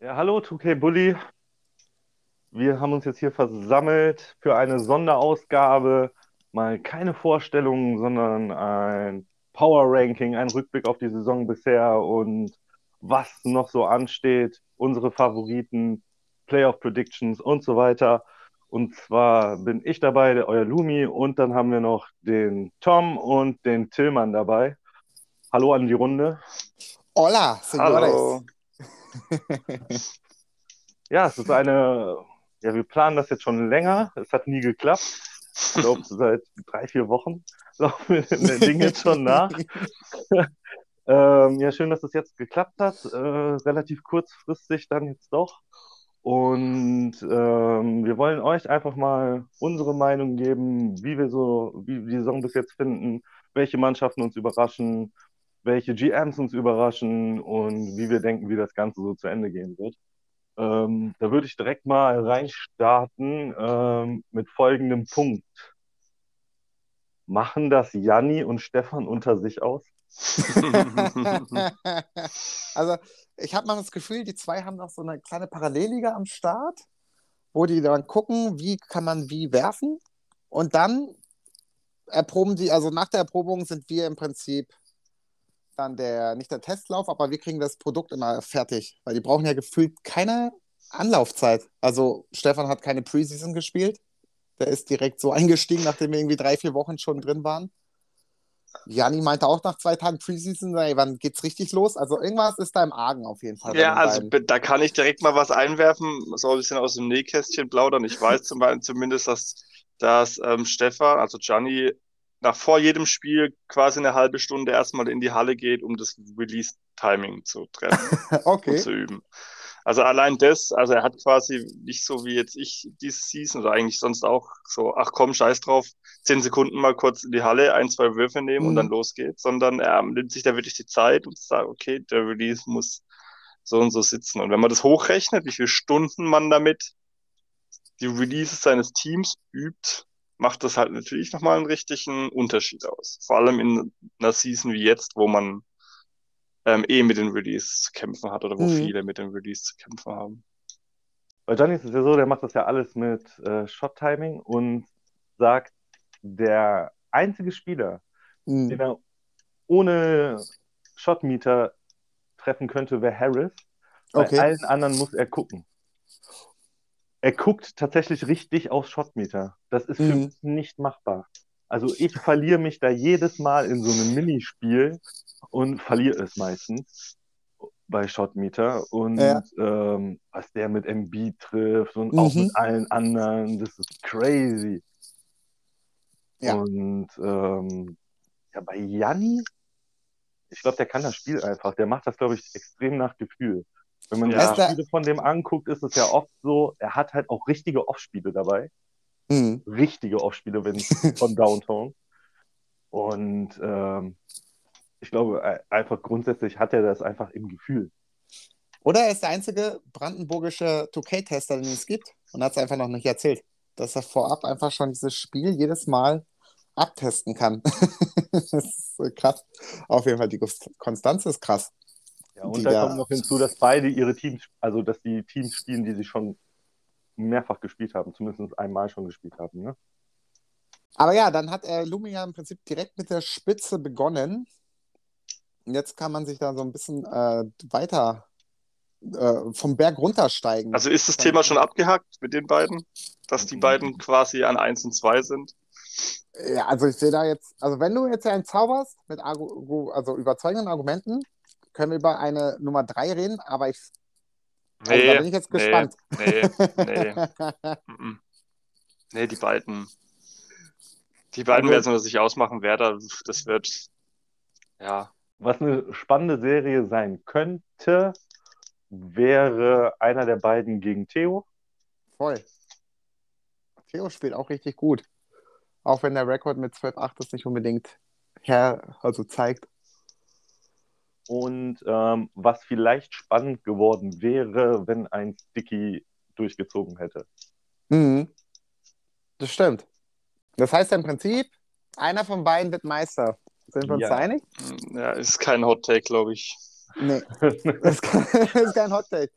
Ja, hallo 2K Bully. Wir haben uns jetzt hier versammelt für eine Sonderausgabe. Mal keine Vorstellungen, sondern ein Power Ranking, ein Rückblick auf die Saison bisher und was noch so ansteht, unsere Favoriten, Playoff Predictions und so weiter. Und zwar bin ich dabei, euer Lumi, und dann haben wir noch den Tom und den Tillmann dabei. Hallo an die Runde. Hola, señores. ja, es ist eine, ja, wir planen das jetzt schon länger. Es hat nie geklappt. Ich glaube, seit drei, vier Wochen laufen wir den Ding jetzt schon nach. ähm, ja, schön, dass es jetzt geklappt hat. Äh, relativ kurzfristig dann jetzt doch. Und ähm, wir wollen euch einfach mal unsere Meinung geben, wie wir so, wie wir die Saison bis jetzt finden, welche Mannschaften uns überraschen, welche GMs uns überraschen und wie wir denken, wie das Ganze so zu Ende gehen wird. Ähm, da würde ich direkt mal reinstarten ähm, mit folgendem Punkt. Machen das Janni und Stefan unter sich aus? also, ich habe mal das Gefühl, die zwei haben noch so eine kleine Parallelliga am Start, wo die dann gucken, wie kann man wie werfen. Und dann erproben die, also nach der Erprobung sind wir im Prinzip dann der, nicht der Testlauf, aber wir kriegen das Produkt immer fertig, weil die brauchen ja gefühlt keine Anlaufzeit. Also Stefan hat keine Preseason gespielt. Der ist direkt so eingestiegen, nachdem wir irgendwie drei, vier Wochen schon drin waren. Jani meinte auch nach zwei Tagen Preseason, ey, wann geht's richtig los? Also irgendwas ist da im Argen auf jeden Fall. Ja, also da kann ich direkt mal was einwerfen, so ein bisschen aus dem Nähkästchen plaudern. Ich weiß zum Beispiel zumindest, dass, dass ähm, Stefan, also Gianni, nach vor jedem Spiel quasi eine halbe Stunde erstmal in die Halle geht, um das Release-Timing zu treffen okay. und zu üben. Also allein das, also er hat quasi nicht so wie jetzt ich diese Season oder eigentlich sonst auch so, ach komm, scheiß drauf, zehn Sekunden mal kurz in die Halle, ein, zwei Würfe nehmen mhm. und dann mhm. los geht's, sondern er nimmt sich da wirklich die Zeit und sagt, okay, der Release muss so und so sitzen. Und wenn man das hochrechnet, wie viele Stunden man damit die Releases seines Teams übt, macht das halt natürlich nochmal einen richtigen Unterschied aus. Vor allem in einer Season wie jetzt, wo man ähm, eh mit den Release zu kämpfen hat oder wo mhm. viele mit den Release zu kämpfen haben. Bei Johnny ist es ja so, der macht das ja alles mit äh, Shot-Timing und sagt, der einzige Spieler, mhm. den er ohne Shotmeter treffen könnte, wäre Harris. Bei okay. allen anderen muss er gucken er guckt tatsächlich richtig aufs Shotmeter. Das ist für mhm. mich nicht machbar. Also ich verliere mich da jedes Mal in so einem Minispiel und verliere es meistens bei Shotmeter. Und ja. ähm, was der mit MB trifft und mhm. auch mit allen anderen, das ist crazy. Ja. Und ähm, ja, bei Janni, ich glaube, der kann das Spiel einfach. Der macht das, glaube ich, extrem nach Gefühl. Wenn man ja. Spiele von dem anguckt, ist es ja oft so, er hat halt auch richtige Off-Spiele dabei. Mhm. Richtige Off-Spiele wenn von Downtown. Und ähm, ich glaube, einfach grundsätzlich hat er das einfach im Gefühl. Oder er ist der einzige brandenburgische 2K-Tester, den es gibt und hat es einfach noch nicht erzählt, dass er vorab einfach schon dieses Spiel jedes Mal abtesten kann. das ist krass. Auf jeden Fall, die Konstanz ist krass. Ja, und da kommt noch hinzu, dass beide ihre Teams, also dass die Teams spielen, die sie schon mehrfach gespielt haben, zumindest einmal schon gespielt haben. Ne? Aber ja, dann hat er Lumia im Prinzip direkt mit der Spitze begonnen. Jetzt kann man sich da so ein bisschen äh, weiter äh, vom Berg runtersteigen. Also ist das Thema schon abgehakt mit den beiden, dass die beiden quasi an 1 und 2 sind? Ja, also ich sehe da jetzt, also wenn du jetzt einen zauberst mit also überzeugenden Argumenten, können wir über eine Nummer 3 reden, aber ich. Also nee, da bin ich jetzt gespannt. Nee, nee. nee, die beiden. Die beiden also, werden sich ausmachen, wer da. Das wird. Ja. Was eine spannende Serie sein könnte, wäre einer der beiden gegen Theo. Voll. Theo spielt auch richtig gut. Auch wenn der Rekord mit 12-8 das nicht unbedingt her, also zeigt. Und ähm, was vielleicht spannend geworden wäre, wenn ein Sticky durchgezogen hätte. Mhm. Das stimmt. Das heißt im Prinzip, einer von beiden wird Meister. Sind wir uns ja. einig? Ja, ist kein Hot Take, glaube ich. Nee, das ist kein Hot Take.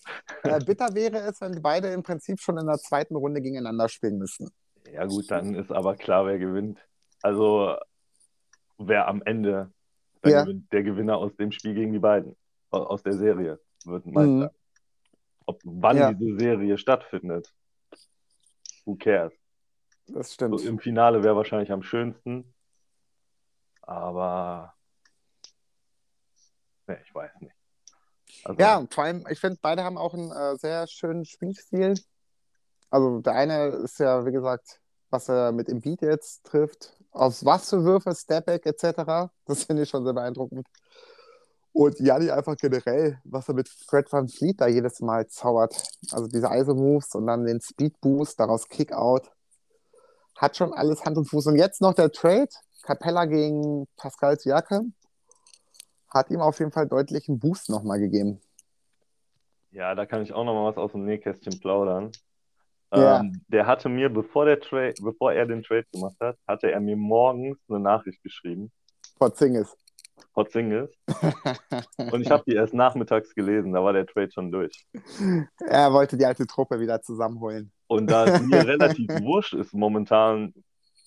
Äh, bitter wäre es, wenn beide im Prinzip schon in der zweiten Runde gegeneinander spielen müssten. Ja, gut, dann ist aber klar, wer gewinnt. Also, wer am Ende ja. gewinnt, der Gewinner aus dem Spiel gegen die beiden, aus der Serie, wird ein Meister. Mhm. Ob, wann ja. diese Serie stattfindet, who cares? Das stimmt. So, Im Finale wäre wahrscheinlich am schönsten, aber ne, ich weiß nicht. Also, ja, vor allem, ich finde, beide haben auch einen äh, sehr schönen Spielstil. Also der eine ist ja, wie gesagt, was er mit Beat jetzt trifft, aus was für Würfe, Stepback etc. Das finde ich schon sehr beeindruckend. Und Janni einfach generell, was er mit Fred Van Fleet da jedes Mal zaubert. Also diese ISO-Moves und dann den Speed-Boost, daraus Kick-Out. Hat schon alles Hand und Fuß. Und jetzt noch der Trade, Capella gegen Pascal Siakam, hat ihm auf jeden Fall deutlich einen Boost nochmal gegeben. Ja, da kann ich auch nochmal was aus dem Nähkästchen plaudern. Ja. Ähm, der hatte mir, bevor, der bevor er den Trade gemacht hat, hatte er mir morgens eine Nachricht geschrieben. Porzingis. Porzingis. Und ich habe die erst nachmittags gelesen, da war der Trade schon durch. Er wollte die alte Truppe wieder zusammenholen. Und da es mir relativ wurscht ist momentan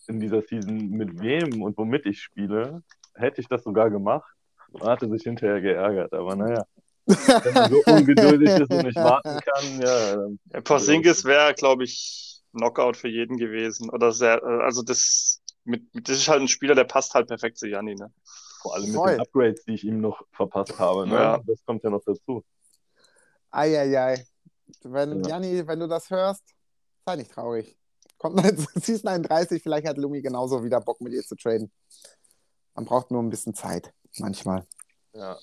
in dieser Season, mit wem und womit ich spiele, hätte ich das sogar gemacht und hatte sich hinterher geärgert. Aber naja. Wenn man so ungeduldig ist und nicht warten kann, ja. ja Porzingis wäre, glaube ich, Knockout für jeden gewesen. Oder sehr, also das, mit, das ist halt ein Spieler, der passt halt perfekt zu Janni, ne? Vor allem mit Voll. den Upgrades, die ich ihm noch verpasst habe. Ne? Ja. Das kommt ja noch dazu. Eieiei. Wenn, ja. Janni, wenn du das hörst, sei nicht traurig. Kommt Season 31, vielleicht hat Lumi genauso wieder Bock mit ihr zu traden. Man braucht nur ein bisschen Zeit, manchmal. Ja.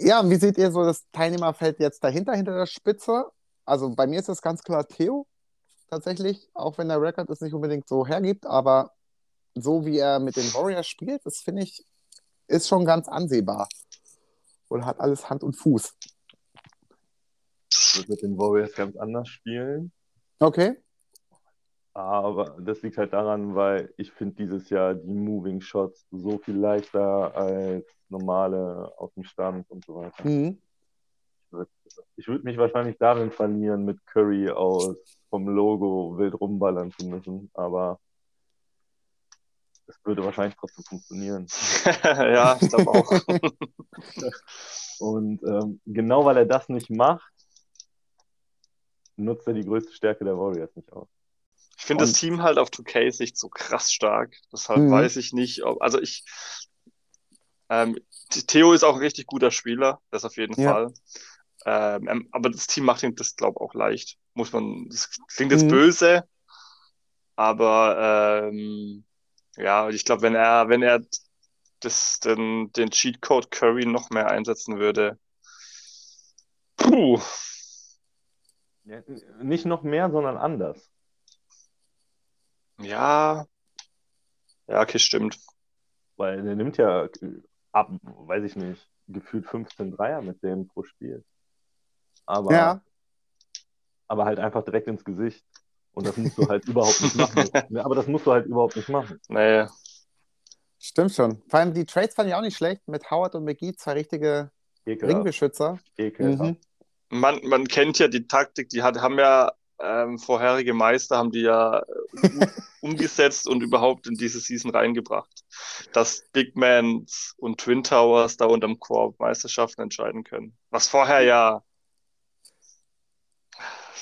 Ja, und wie seht ihr so das Teilnehmerfeld jetzt dahinter, hinter der Spitze? Also bei mir ist das ganz klar Theo, tatsächlich, auch wenn der Rekord es nicht unbedingt so hergibt, aber so wie er mit den Warriors spielt, das finde ich, ist schon ganz ansehbar. Und hat alles Hand und Fuß. Ich würde mit den Warriors ganz anders spielen. Okay. Aber das liegt halt daran, weil ich finde dieses Jahr die Moving Shots so viel leichter als normale aus dem Stand und so weiter. Mhm. Ich würde mich wahrscheinlich darin verlieren, mit Curry aus vom Logo wild rumballern zu müssen, aber es würde wahrscheinlich trotzdem funktionieren. ja, ich glaube auch. und ähm, genau weil er das nicht macht, nutzt er die größte Stärke der Warriors nicht aus. Ich finde das Team halt auf 2K-Sicht so krass stark. Deshalb mhm. weiß ich nicht, ob, also ich, ähm, Theo ist auch ein richtig guter Spieler, das auf jeden ja. Fall. Ähm, ähm aber das Team macht ihm das, glaube ich, auch leicht. Muss man, das klingt jetzt mhm. böse, aber ähm, ja, ich glaube, wenn er, wenn er das, den, den Cheatcode Curry noch mehr einsetzen würde, puh. Ja, nicht noch mehr, sondern anders. Ja. Ja, okay, stimmt. Weil er nimmt ja ab, weiß ich nicht, gefühlt 15 Dreier mit dem pro Spiel. Aber, ja. aber halt einfach direkt ins Gesicht. Und das musst du halt überhaupt nicht machen. Aber das musst du halt überhaupt nicht machen. Nee. Stimmt schon. Vor allem die Trades fand ich auch nicht schlecht. Mit Howard und McGee, zwei richtige Ekelhaft. Ringbeschützer. Mhm. Man, man kennt ja die Taktik, die hat, haben ja ähm, vorherige Meister haben die ja äh, umgesetzt und überhaupt in diese Season reingebracht, dass Big Mans und Twin Towers da unterm Korb Meisterschaften entscheiden können. Was vorher ja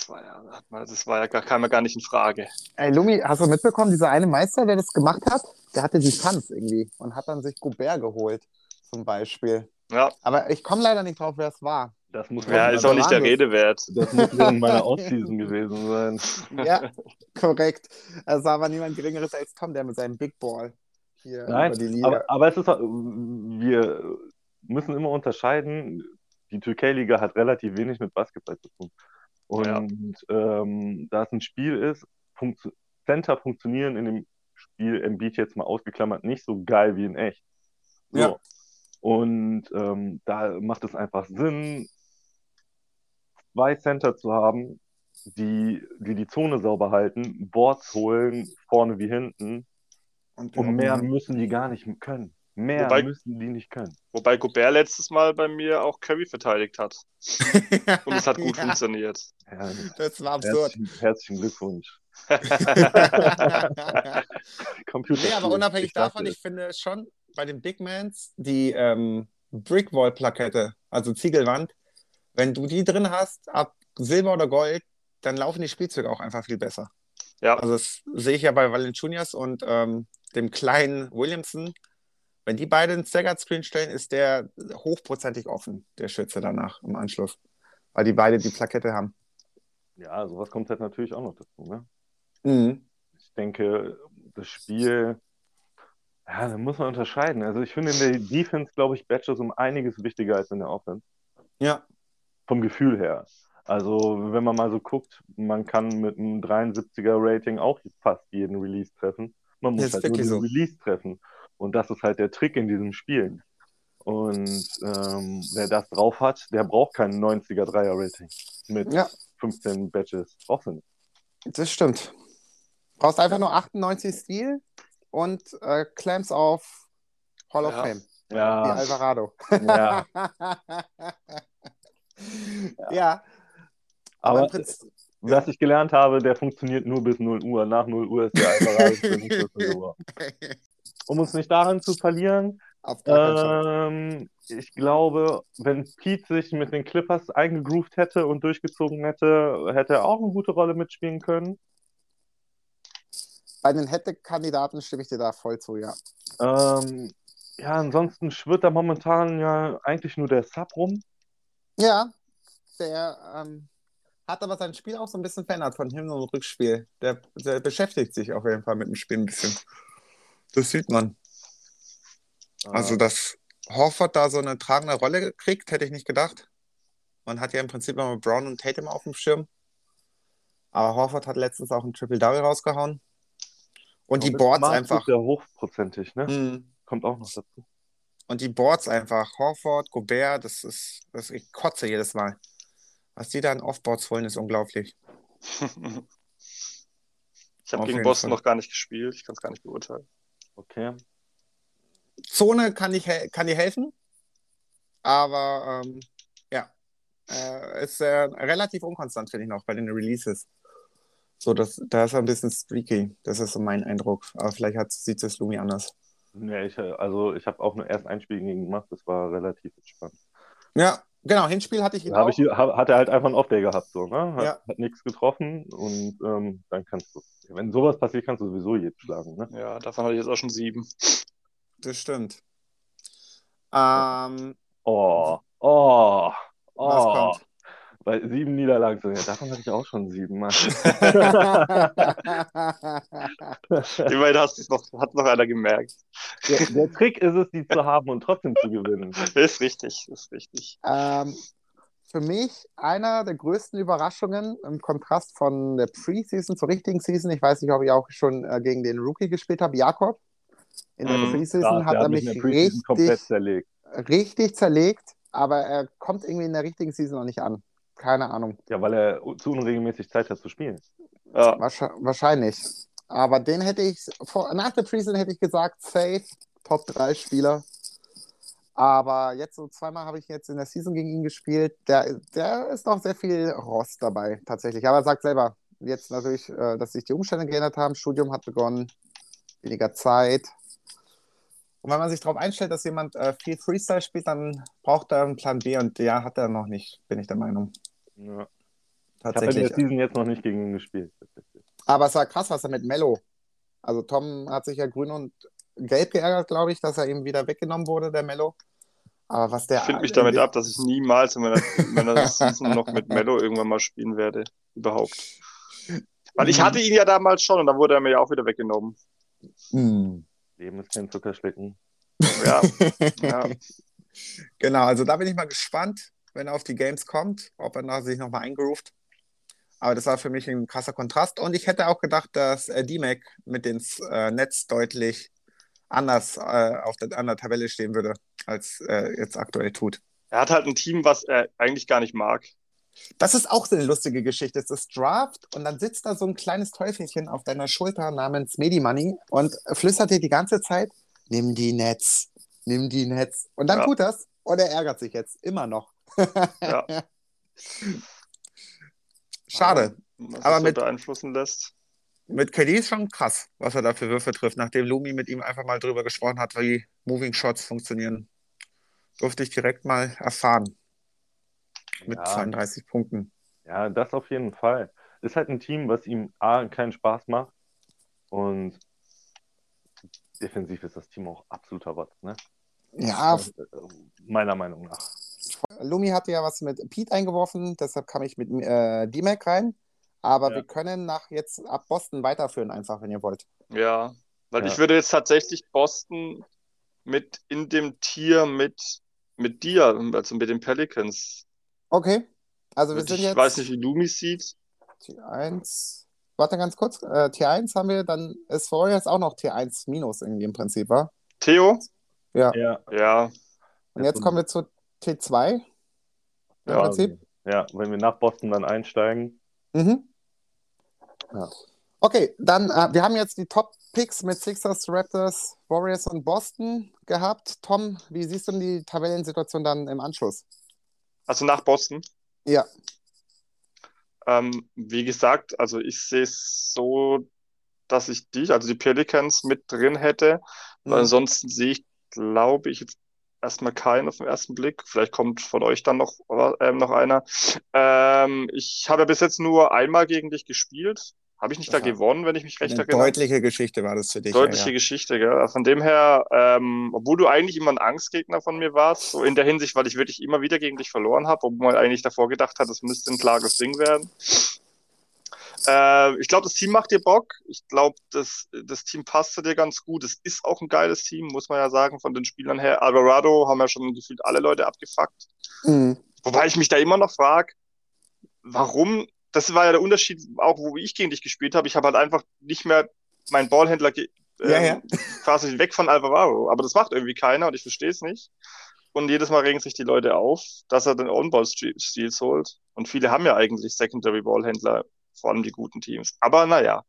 das war ja, das war ja gar, kam ja gar nicht in Frage. Ey, Lumi, hast du mitbekommen, dieser eine Meister, der das gemacht hat, der hatte die Tanz irgendwie und hat dann sich Gobert geholt, zum Beispiel. Ja. Aber ich komme leider nicht drauf, wer es war. Das muss ja, ist auch nicht der Rede wert. Das muss in meiner Offseason gewesen sein. Ja, korrekt. Es war aber niemand Geringeres als Tom, der mit seinem Big Ball hier Nein, über die Liga. Aber, aber es ist, wir müssen immer unterscheiden, die Türkei-Liga hat relativ wenig mit Basketball zu tun. Und ja. ähm, da es ein Spiel ist, funktio Center funktionieren in dem Spiel Embiid jetzt mal ausgeklammert nicht so geil wie in echt. So. Ja. Und ähm, da macht es einfach Sinn, zwei Center zu haben, die, die die Zone sauber halten, Boards holen, vorne wie hinten. Und, und mehr müssen die gar nicht können. Mehr Wobei- müssen die nicht können. Wobei Gobert letztes Mal bei mir auch Curry verteidigt hat. Und es hat gut Ja, funktioniert. Ja, Das war absurd. herzlichen, herzlichen Glückwunsch. Computer. Nee, aber unabhängig davon, ich finde schon bei den Big Mans die ähm, Brickwall-Plakette, also Ziegelwand, wenn du die drin hast, ab Silber oder Gold, dann laufen die Spielzüge auch einfach viel besser. Ja. Also das sehe ich ja bei Valanciunas und ähm, dem kleinen Williamson. Wenn die beide einen Staggered Screen stellen, ist der hochprozentig offen, der Schütze danach im Anschluss. Weil die beide die Plakette haben. Ja, sowas kommt halt natürlich auch noch dazu. Ne? Mhm. Ich denke, das Spiel, ja, da muss man unterscheiden. Also ich finde in der Defense, glaube ich, Badgers um einiges wichtiger als in der Offense. Ja. Vom Gefühl her. Also wenn man mal so guckt, man kann mit einem 73er Rating auch fast jeden Release treffen. Man muss halt nur den so. Release treffen. Und das ist halt der Trick in diesem Spiel. Und ähm, wer das drauf hat, der braucht keinen 90er Dreier Rating mit Ja. 15 Badges. Brauchst du nicht. Das stimmt. Brauchst einfach nur 98 Stil und äh, Clamps auf Hall of Ja. Fame. Wie Ja, Alvarado. ja. ja. Aber im Prinzip, was ich gelernt habe, der funktioniert nur bis 0 Uhr. Nach 0 Uhr ist der nicht verfügbar. Um uns nicht daran zu verlieren, ähm, ich glaube, wenn Pete sich mit den Clippers eingegroovt hätte und durchgezogen hätte, hätte er auch eine gute Rolle mitspielen können. Bei den Hätte-Kandidaten stimme ich dir da voll zu, ja. Ähm, ja, ansonsten schwirrt da momentan ja eigentlich nur der Sub rum. Ja, der ähm, hat aber sein Spiel auch so ein bisschen verändert von Hin- und Rückspiel. Der, der beschäftigt sich auf jeden Fall mit dem Spiel ein bisschen. Das sieht man. Also, Äh, dass Horford da so eine tragende Rolle kriegt, hätte ich nicht gedacht. Man hat ja im Prinzip immer Brown und Tatum auf dem Schirm. Aber Horford hat letztens auch ein Triple-Double rausgehauen. Und die mit Boards einfach. ja hochprozentig, ne? Mhm. Kommt auch noch dazu. Und die Boards einfach. Horford, Gobert, das ist, das ich kotze jedes Mal. Was die da an Offboards holen, ist unglaublich. Ich habe gegen Boston Fall. noch gar nicht gespielt. Ich kann es gar nicht beurteilen. Okay. Zone kann, ich, kann dir helfen. Aber ähm, ja, äh, ist äh, relativ unkonstant, finde ich noch, bei den Releases. So, das, da ist er ein bisschen streaky. Das ist so mein Eindruck. Aber vielleicht hat, sieht es Lumi anders. Nee, ich, also ich habe auch nur erst ein Spiel gegen ihn gemacht, das war relativ entspannt. Ja, genau. Hinspiel hatte ich ihn auch. ich, hab, hat er halt einfach einen Off-Day gehabt, so, ne? Hat, Ja. hat nichts getroffen und ähm, dann kannst du, wenn sowas passiert, kannst du sowieso jeden schlagen, ne? Ja, davon hatte ich jetzt auch schon sieben. Das stimmt. Ähm, Oh, oh, was oh. kommt? Bei sieben Niederlagen, so, ja, davon hatte ich auch schon sieben, Mann. Immerhin hast noch, hat noch einer gemerkt. der, der Trick ist es, die zu haben und trotzdem zu gewinnen. Ist richtig, ist richtig. ähm, für mich einer der größten Überraschungen im Kontrast von der Preseason zur richtigen Season. Ich weiß nicht, ob ich auch schon äh, gegen den Rookie gespielt habe, Jakob. In der Mhm, Preseason hat der er mich richtig, zerlegt. richtig zerlegt, aber er kommt irgendwie in der richtigen Season noch nicht an. Keine Ahnung. Ja, weil er zu unregelmäßig Zeit hat zu spielen. Ja, Wahrscheinlich. Aber den hätte ich, vor, nach der Preseason hätte ich gesagt, safe, Top 3 Spieler. Aber jetzt so zweimal habe ich jetzt in der Season gegen ihn gespielt. Der, der ist noch sehr viel Rost dabei, tatsächlich. Aber er sagt selber, jetzt natürlich, äh, dass sich die Umstände geändert haben. Studium hat begonnen, weniger Zeit. Und wenn man sich darauf einstellt, dass jemand äh, viel Freestyle spielt, dann braucht er einen Plan B und der hat er noch nicht, bin ich der Meinung. Ja. Ich habe in Tatsächlich. der Season jetzt noch nicht gegen ihn gespielt. tatsächlich. Aber es war krass, was er mit Mello. Also Tom hat sich ja grün und gelb geärgert, glaube ich, dass er ihm wieder weggenommen wurde, der Mello. Aber was der. ich finde mich damit ab, dass ich niemals in meiner, in meiner Season noch mit Mello irgendwann mal spielen werde. Überhaupt. Weil ich hatte ihn ja damals schon und dann wurde er mir ja auch wieder weggenommen. Hm. Leben ist kein Zuckerschlecken. Ja, ja. Genau, also da bin ich mal gespannt, wenn er auf die Games kommt, ob er sich nochmal eingeruft. Aber das war für mich ein krasser Kontrast. Und ich hätte auch gedacht, dass äh, D-Mac mit dem äh, Netz deutlich anders äh, auf der, an der Tabelle stehen würde, als er jetzt aktuell tut. Er hat halt ein Team, was er eigentlich gar nicht mag. Das ist auch so eine lustige Geschichte. Es ist Draft und dann sitzt da so ein kleines Teufelchen auf deiner Schulter namens Medimoney und flüstert dir die ganze Zeit, nimm die Nets, nimm die Nets. Und dann Ja. tut das und er ärgert sich jetzt immer noch. Ja. Schade. Was Aber sich so mit- beeinflussen lässt. Mit KD ist schon krass, was er da für Würfe trifft, nachdem Lumi mit ihm einfach mal drüber gesprochen hat, wie Moving Shots funktionieren. Durfte ich direkt mal erfahren. Mit Ja. 32 Punkten. Ja, das auf jeden Fall. Ist halt ein Team, was ihm A, keinen Spaß macht und defensiv ist das Team auch absoluter Rotz, ne? Ja, Äh, Meiner Meinung nach. Lumi hatte ja was mit Pete eingeworfen, deshalb kam ich mit äh, D-Mac rein. Aber Ja. wir können nach jetzt ab Boston weiterführen, einfach, wenn ihr wollt. Ja, weil Ja. ich würde jetzt tatsächlich Boston mit in dem Tier mit, mit dir, also mit den Pelicans. Okay. Also wir ich sind jetzt weiß nicht, wie Lumi sieht. T1. Warte ganz kurz. Äh, T1 haben wir, dann ist Warriors auch noch T1 minus irgendwie im Prinzip, wa? Theo? Ja, Ja, Und jetzt kommen wir zu T2 im Ja, Prinzip. ja, wenn wir nach Boston dann einsteigen. Mhm. Ja. Okay, dann, äh, wir haben jetzt die Top-Picks mit Sixers, Raptors, Warriors und Boston gehabt. Tom, wie siehst du denn die Tabellensituation dann im Anschluss? also nach Boston. Ja. Ähm, wie gesagt, also ich sehe es so, dass ich dich, also die Pelicans mit drin hätte. Weil Mhm. ansonsten sehe ich, glaube ich, jetzt erstmal keinen auf den ersten Blick. Vielleicht kommt von euch dann noch, ähm, noch einer. Ähm, ich habe bis jetzt nur einmal gegen dich gespielt. Habe ich nicht da Aha. gewonnen, wenn ich mich recht Eine erinnere? deutliche Geschichte war das für dich. Deutliche ja, Geschichte, gell? Von dem her, ähm, obwohl du eigentlich immer ein Angstgegner von mir warst, so in der Hinsicht, weil ich wirklich immer wieder gegen dich verloren habe, obwohl man eigentlich davor gedacht hat, es müsste ein klares Ding werden. Äh, ich glaube, das Team macht dir Bock. Ich glaube, das, das Team passt zu dir ganz gut. Es ist auch ein geiles Team, muss man ja sagen, von den Spielern her. Alvarado haben ja schon gefühlt alle Leute abgefuckt. ja. Mhm. Wobei ich mich da immer noch frage, warum, das war ja der Unterschied, auch wo ich gegen dich gespielt habe. Ich habe halt einfach nicht mehr meinen Ballhändler ge- Ja, ähm, quasi weg von Alvarado. Aber das macht irgendwie keiner und ich verstehe es nicht. Und jedes Mal regen sich die Leute auf, dass er den On-Ball-Steals holt. Und viele haben ja eigentlich Secondary-Ballhändler, vor allem die guten Teams. Aber naja,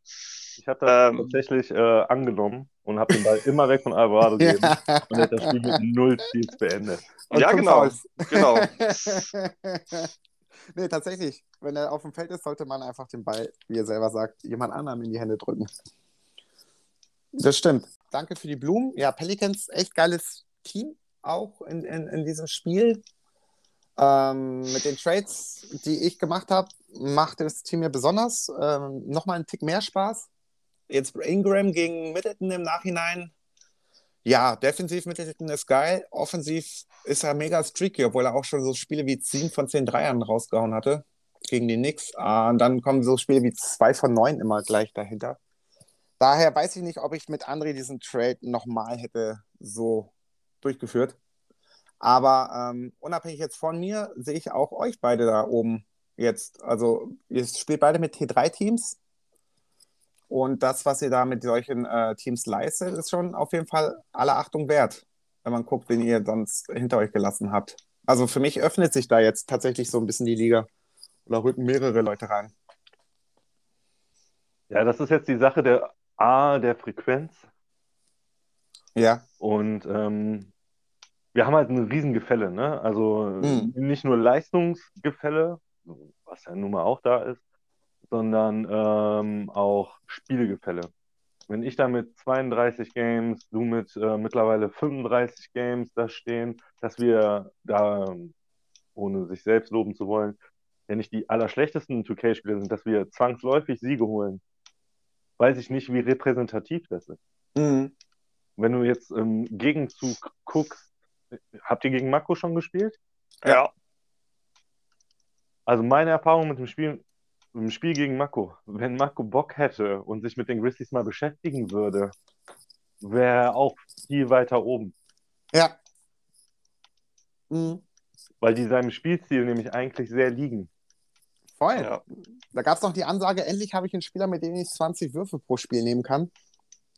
Ich habe das Ähm. tatsächlich äh, angenommen und habe den Ball immer weg von Alvarado gegeben und er hat das Spiel mit null Steals beendet. Und ja, genau, genau. nee, tatsächlich. Wenn er auf dem Feld ist, sollte man einfach den Ball, wie er selber sagt, jemand anderem in die Hände drücken. Das stimmt. Danke für die Blumen. Ja, Pelicans, echt geiles Team auch in, in, in diesem Spiel. Ähm, mit den Trades, die ich gemacht habe, macht das Team mir besonders ähm, nochmal einen Tick mehr Spaß. Jetzt Ingram gegen Middleton im Nachhinein. Ja, defensiv Middleton ist geil. Offensiv ist er mega streaky, obwohl er auch schon so Spiele wie 7 von 10 Dreiern rausgehauen hatte gegen die Knicks. Ah, Und dann kommen so Spiele wie 2 von 9 immer gleich dahinter. Daher weiß ich nicht, ob ich mit André diesen Trade nochmal hätte so durchgeführt. Aber ähm, unabhängig jetzt von mir, sehe ich auch euch beide da oben jetzt. Also, ihr spielt beide mit T3-Teams. Und das, was ihr da mit solchen äh, Teams leistet, ist schon auf jeden Fall aller Achtung wert, wenn man guckt, wen ihr sonst hinter euch gelassen habt. Also für mich öffnet sich da jetzt tatsächlich so ein bisschen die Liga. Oder rücken mehrere Leute rein. Ja, das ist jetzt die Sache der A, der Frequenz. Ja. Und ähm, wir haben halt ein Riesengefälle, ne? Also Mhm. nicht nur Leistungsgefälle, was ja nun mal auch da ist, sondern ähm, auch Spielegefälle. Wenn ich da mit 32 Games, du mit äh, mittlerweile 35 Games da stehen, dass wir da, ohne sich selbst loben zu wollen, ja nicht die allerschlechtesten 2K-Spieler sind, dass wir zwangsläufig Siege holen, weiß ich nicht, wie repräsentativ das ist. Mhm. Wenn du jetzt im Gegenzug guckst, habt ihr gegen Mako schon gespielt? Ja, Also meine Erfahrung mit dem Spiel, im Spiel gegen Mako, wenn Mako Bock hätte und sich mit den Grizzlies mal beschäftigen würde, wäre er auch viel weiter oben, Ja. Mhm. weil die seinem Spielstil nämlich eigentlich sehr liegen. Voll. ja. Da gab es noch die Ansage, endlich habe ich einen Spieler, mit dem ich 20 Würfe pro Spiel nehmen kann.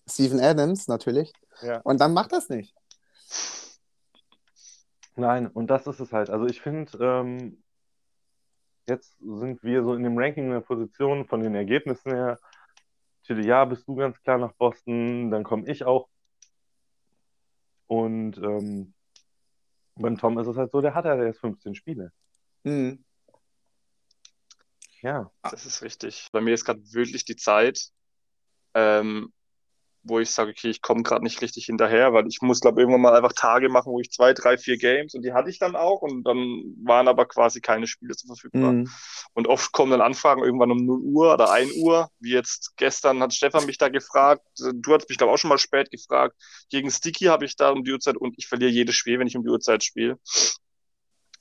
Steven Adams natürlich. Ja. Und dann macht das nicht. Nein, und das ist es halt. Also ich finde, ähm, jetzt sind wir so in dem Ranking in der Position von den Ergebnissen her. Chile, ja, bist du ganz klar nach Boston, dann komme ich auch Und ähm, beim Tom ist es halt so, der hat ja erst 15 Spiele. Mhm. Ja. Das ist richtig. Bei mir ist gerade wirklich die Zeit, ähm, wo ich sage, okay, ich komme gerade nicht richtig hinterher, weil ich muss, glaube irgendwann mal einfach Tage machen, wo ich zwei, drei, vier Games und die hatte ich dann auch und dann waren aber quasi keine Spiele zur verfügbar. Mhm. Und oft kommen dann Anfragen irgendwann um 0 Uhr oder 1 Uhr, wie jetzt gestern hat Stefan mich da gefragt, du hast mich glaube auch schon mal spät gefragt, gegen Sticky habe ich da um die Uhrzeit und ich verliere jedes Spiel, wenn ich um die Uhrzeit spiele.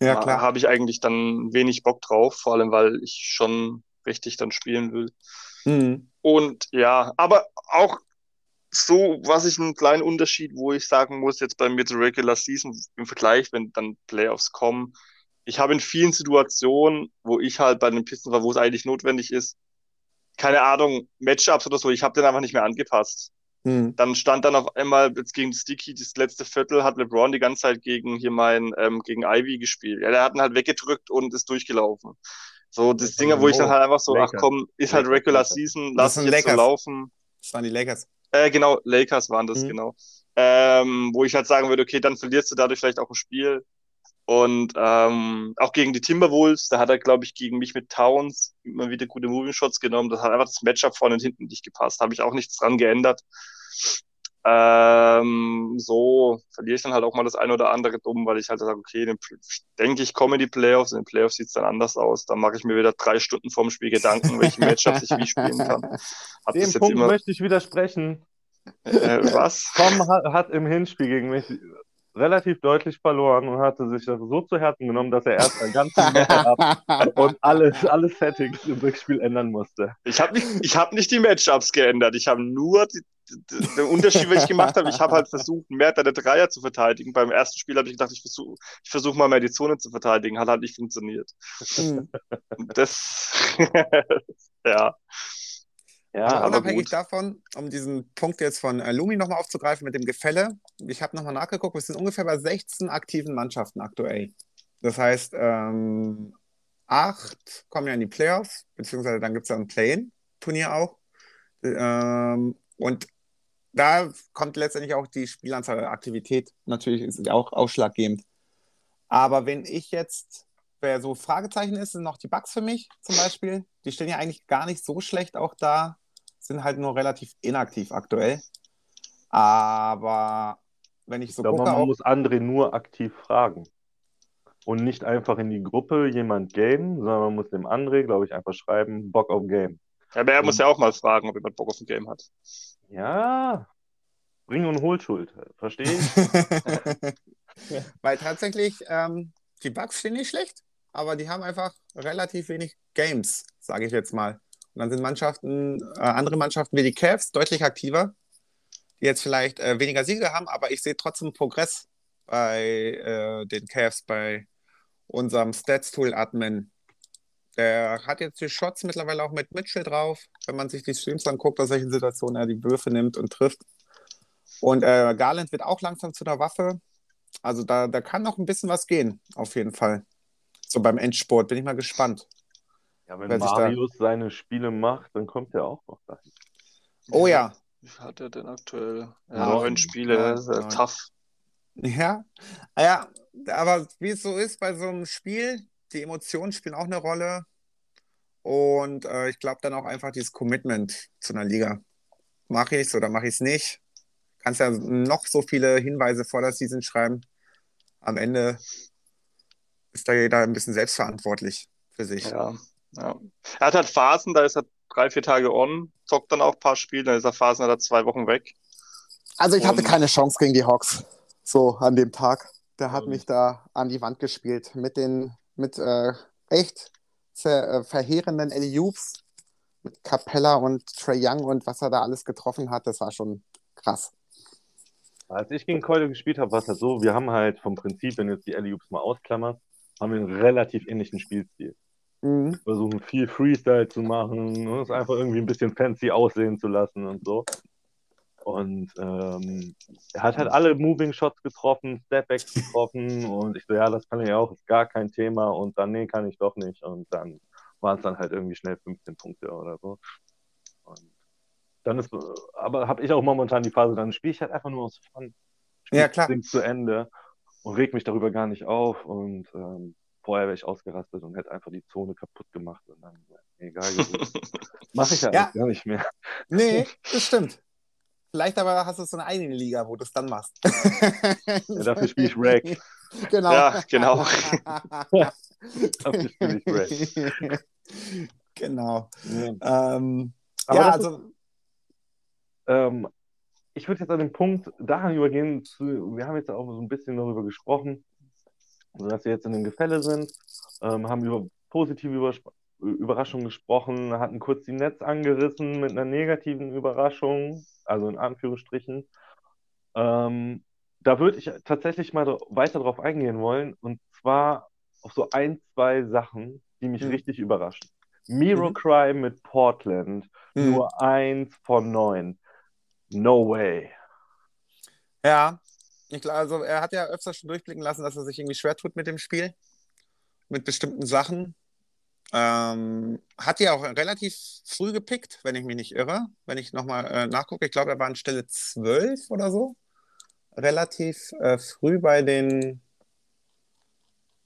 Ja, klar. Da habe ich eigentlich dann wenig Bock drauf, vor allem weil ich schon richtig dann spielen will. Mhm. Und ja, aber auch so, was ich einen kleinen Unterschied, wo ich sagen muss, jetzt bei mir zur Regular Season im Vergleich, wenn dann Playoffs kommen, ich habe in vielen Situationen, wo ich halt bei den Pisten war, wo es eigentlich notwendig ist, keine Ahnung, Matchups oder so, ich habe den einfach nicht mehr angepasst. Hm. Dann stand dann auf einmal jetzt gegen Sticky, das letzte Viertel hat LeBron die ganze Zeit gegen hier mein, ähm, gegen Ivy gespielt. Ja, der hat ihn halt weggedrückt und ist durchgelaufen. So, das, Dinger, wo ich dann halt einfach so, Lakers. ach komm, ist halt Regular Season, lass ihn jetzt so laufen. Das waren die Lakers. Äh, genau, Lakers waren das, mhm. genau. Ähm, wo ich halt sagen würde, okay, dann verlierst du dadurch vielleicht auch ein Spiel. Und ähm, auch gegen die Timberwolves, da hat er, glaube ich, gegen mich mit Towns immer wieder gute Moving Shots genommen. Das hat einfach das Matchup vorne und hinten nicht gepasst. Habe ich auch nichts dran geändert. Ähm, so verliere ich dann halt auch mal das eine oder andere dumm, weil ich halt sage, okay, den, denke ich, komme in die Playoffs, in den Playoffs sieht es dann anders aus. Dann mache ich mir wieder drei Stunden vorm Spiel Gedanken, welche Matchups ich wie spielen kann. Hab Dem Punkt immer... möchte ich widersprechen. Äh, was? Tom hat, hat im Hinspiel gegen mich relativ deutlich verloren und hatte sich das so zu Herzen genommen, dass er erst ein ganzes Matchup und alles, alle Settings im Rückspiel ändern musste. Ich habe nicht, hab nicht die Matchups geändert. Ich habe nur die, der Unterschied, was ich gemacht habe, ich habe halt versucht, mehr deine Dreier zu verteidigen. Beim ersten Spiel habe ich gedacht, ich versuche ich versuch mal mehr die Zone zu verteidigen. Hat halt nicht funktioniert. Mhm. Das, ja. Ja, aber unabhängig gut. davon, um diesen Punkt jetzt von äh, Lumi nochmal aufzugreifen mit dem Gefälle, ich habe nochmal nachgeguckt, wir sind ungefähr bei 16 aktiven Mannschaften aktuell. Das heißt, ähm, acht kommen ja in die Playoffs, beziehungsweise dann gibt es ja ein Play-In-Turnier auch. Ähm, und da kommt letztendlich auch die Spielanzahl Aktivität natürlich ist auch ausschlaggebend. Aber wenn ich jetzt, wer so Fragezeichen ist, sind noch die Bugs für mich zum Beispiel. Die stehen ja eigentlich gar nicht so schlecht auch da, sind halt nur relativ inaktiv aktuell. Aber wenn ich so ich glaube, gucke. Man auch, muss andere nur aktiv fragen. Und nicht einfach in die Gruppe jemand gamen, sondern man muss dem André, glaube ich, einfach schreiben, Bock auf Game. Ja, aber er muss ja auch mal fragen, ob jemand Bock auf ein Game hat. Ja, Bring- und Hohlschuld, verstehe ich. Weil tatsächlich, ähm, die Bugs stehen nicht schlecht, aber die haben einfach relativ wenig Games, sage ich jetzt mal. Und dann sind Mannschaften, äh, andere Mannschaften wie die Cavs deutlich aktiver, die jetzt vielleicht äh, weniger Siege haben, aber ich sehe trotzdem Progress bei äh, den Cavs, bei unserem Stats-Tool-Admin. Der hat jetzt die Shots mittlerweile auch mit Mitchell drauf, wenn man sich die Streams anguckt, aus solchen Situationen er die Würfe nimmt und trifft. Und äh, Garland wird auch langsam zu der Waffe. Also da, da kann noch ein bisschen was gehen, auf jeden Fall. So beim Endsport bin ich mal gespannt. Ja, wenn Marius da... seine Spiele macht, dann kommt er auch noch dahin. Oh ja. Wie hat er denn aktuell? Ja, neun Spiele, ja, äh, tough. Ja, ja, aber wie es so ist bei so einem Spiel, die Emotionen spielen auch eine Rolle. Und äh, ich glaube dann auch einfach dieses Commitment zu einer Liga. Mache ich es oder mache ich es nicht? Kannst ja noch so viele Hinweise vor der Season schreiben. Am Ende ist da jeder ein bisschen selbstverantwortlich für sich. Ja, ja. Er hat halt Phasen, da ist er drei, vier Tage on, zockt dann auch ein paar Spiele, dann ist er Phasen, hat er zwei Wochen weg. Also ich hatte keine Chance gegen die Hawks, so an dem Tag. Der hat mhm. mich da an die Wand gespielt mit den mit äh, echt ver äh, verheerenden Eliups mit Capella und Trey Young und was er da alles getroffen hat, das war schon krass. Als ich gegen Keule gespielt habe, war es halt so, wir haben halt vom Prinzip, wenn du jetzt die Eliups mal ausklammerst, haben wir einen relativ ähnlichen Spielstil. Mhm. Versuchen viel Freestyle zu machen, ne, es einfach irgendwie ein bisschen fancy aussehen zu lassen und so. Und ähm, er hat halt alle Moving Shots getroffen, Stepbacks getroffen und ich so, ja, das kann ich auch, ist gar kein Thema und dann, nee, kann ich doch nicht. Und dann waren es dann halt irgendwie schnell 15 Punkte oder so. Und dann ist, aber habe ich auch momentan die Phase, dann spiele ich halt einfach nur aus Fun. Ja, klar. zu Ende und reg mich darüber gar nicht auf. Und ähm, vorher wäre ich ausgerastet und hätte einfach die Zone kaputt gemacht und dann egal. Mache ich ja, Ja. gar nicht mehr. Nee, das stimmt. Vielleicht aber hast du so eine eigene Liga, wo du es dann machst. Ja, dafür spiele ich Rag. Genau. Ja, genau. Dafür spiele ich Rag. genau. Ja. Ähm, Aber ja, ist- also, Ähm, ich würde jetzt an den Punkt daran übergehen, zu, wir haben jetzt auch so ein bisschen darüber gesprochen, dass wir jetzt in einem Gefälle sind, ähm, haben über positive Übersp Überraschungen gesprochen, hatten kurz die Netz angerissen mit einer negativen Überraschung, also in Anführungsstrichen. Ähm, da würde ich tatsächlich mal weiter drauf eingehen wollen, und zwar auf so ein, zwei Sachen, die mich Hm. richtig überraschen. Miro Mhm. Mit Portland, hm, nur eins von neun. No way. ja. Ich, glaub, also er hat ja öfter schon durchblicken lassen, dass er sich irgendwie schwer tut mit dem Spiel, mit bestimmten Sachen. Ähm, hat ja auch relativ früh gepickt, wenn ich mich nicht irre. Wenn ich nochmal äh, nachgucke, ich glaube, er war an Stelle 12 oder so. Relativ äh, früh bei den,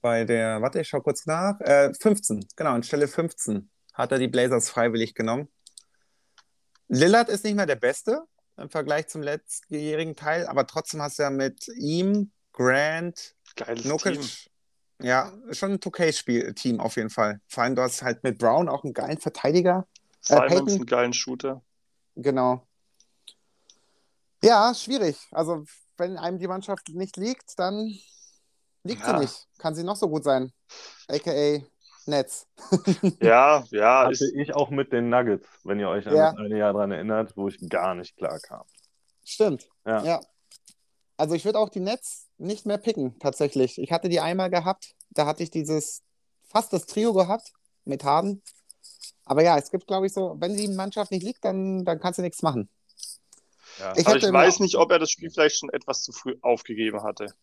bei der, warte, ich schau kurz nach. Äh, 15, genau, an Stelle 15 hat er die Blazers freiwillig genommen. Lillard ist nicht mehr der Beste im Vergleich zum letztjährigen Teil, aber trotzdem hast du ja mit ihm, Grant, Geiles Nukic, Team. ja, schon ein 2K-Team auf jeden Fall. Vor allem, du hast halt mit Brown auch einen geilen Verteidiger. Äh, Simons, Peyton? einen geilen Shooter. Genau. Ja, schwierig. Also, wenn einem die Mannschaft nicht liegt, dann liegt Ja. sie nicht. Kann sie noch so gut sein. AKA Netz. Ja, ja, Hatte ich auch mit den Nuggets, wenn ihr euch an Ja. das eine Jahr daran erinnert, wo ich gar nicht klar kam. Stimmt. Ja. Ja. Also, ich würde auch die Netz nicht mehr picken, tatsächlich. Ich hatte die einmal gehabt. Da hatte ich dieses, fast das Trio gehabt mit Harden. Aber ja, es gibt, glaube ich, so, wenn die Mannschaft nicht liegt, dann, dann kannst du nichts machen. Ja. Ich ich weiß nicht, ob er das Spiel vielleicht schon etwas zu früh aufgegeben hatte.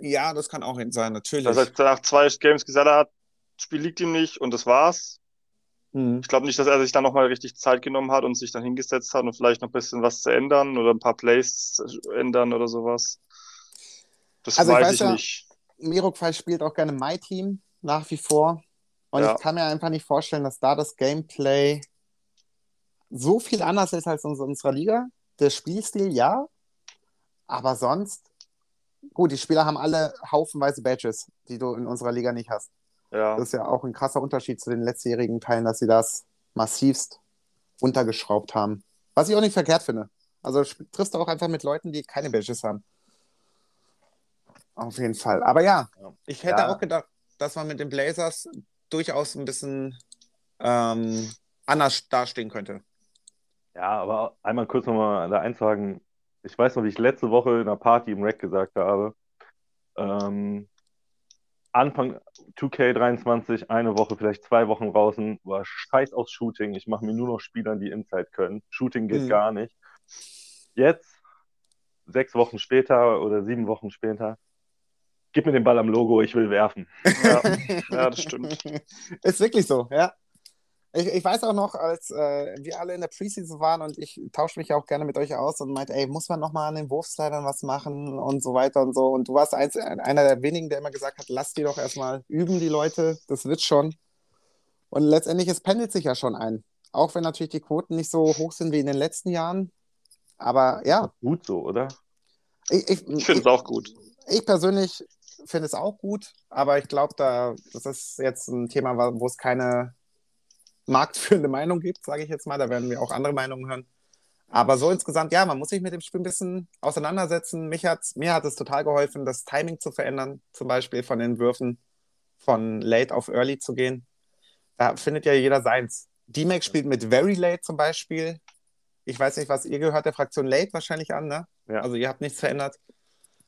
Ja, das kann auch sein, natürlich. Dass er nach zwei Games gesagt hat, Spiel liegt ihm nicht und das war's. Hm. Ich glaube nicht, dass er sich dann nochmal richtig Zeit genommen hat und sich dann hingesetzt hat und vielleicht noch ein bisschen was zu ändern oder ein paar Plays zu ändern oder sowas. Das Also ich weiß weiß ich ja- nicht. Miroquai spielt auch gerne My Team nach wie vor. Und Ja. ich kann mir einfach nicht vorstellen, dass da das Gameplay so viel anders ist als in unserer Liga. Der Spielstil ja, aber sonst, gut, die Spieler haben alle haufenweise Badges, die du in unserer Liga nicht hast. Ja. Das ist ja auch ein krasser Unterschied zu den letztjährigen Teilen, dass sie das massivst runtergeschraubt haben. Was ich auch nicht verkehrt finde. Also triffst du auch einfach mit Leuten, die keine Badges haben. Auf jeden Fall. Aber ja, Ja. ich hätte Ja. auch gedacht, dass man mit den Blazers durchaus ein bisschen ähm, anders dastehen könnte. Ja, aber einmal kurz nochmal da einzuhaken. Ich weiß noch, wie ich letzte Woche in einer Party im Rack gesagt habe. Ähm, Anfang 2K23, eine Woche, vielleicht zwei Wochen draußen, war scheiß aus Shooting. Ich mache mir nur noch Spielern, die Inside können. Shooting geht Mhm. gar nicht. Jetzt, sechs Wochen später oder sieben Wochen später, gib mir den Ball am Logo, ich will werfen. Ja. ja, das stimmt. Ist wirklich so, ja. Ich, ich weiß auch noch, als äh, wir alle in der Preseason waren und ich tausche mich auch gerne mit euch aus und meinte, ey, muss man nochmal an den Wurfslidern was machen und so weiter und so. Und du warst eins, einer der wenigen, der immer gesagt hat, lass die doch erstmal üben, die Leute, das wird schon. Und letztendlich, es pendelt sich ja schon ein. Auch wenn natürlich die Quoten nicht so hoch sind wie in den letzten Jahren. Aber ja, Gut so, oder? ich, ich, Ich finde es auch gut. ich persönlich finde es auch gut, aber ich glaube, da, das ist jetzt ein Thema, wo es keine marktführende Meinung gibt, sage ich jetzt mal. Da werden wir auch andere Meinungen hören. Aber so insgesamt, ja, man muss sich mit dem Spiel ein bisschen auseinandersetzen. Mich hat's, mir hat es total geholfen, das Timing zu verändern, zum Beispiel von den Würfen von Late auf Early zu gehen. Da findet ja jeder seins. D-Mac spielt mit Very Late zum Beispiel. Ich weiß nicht, was ihr gehört, der Fraktion Late wahrscheinlich an, ne? Ja. Also ihr habt nichts verändert.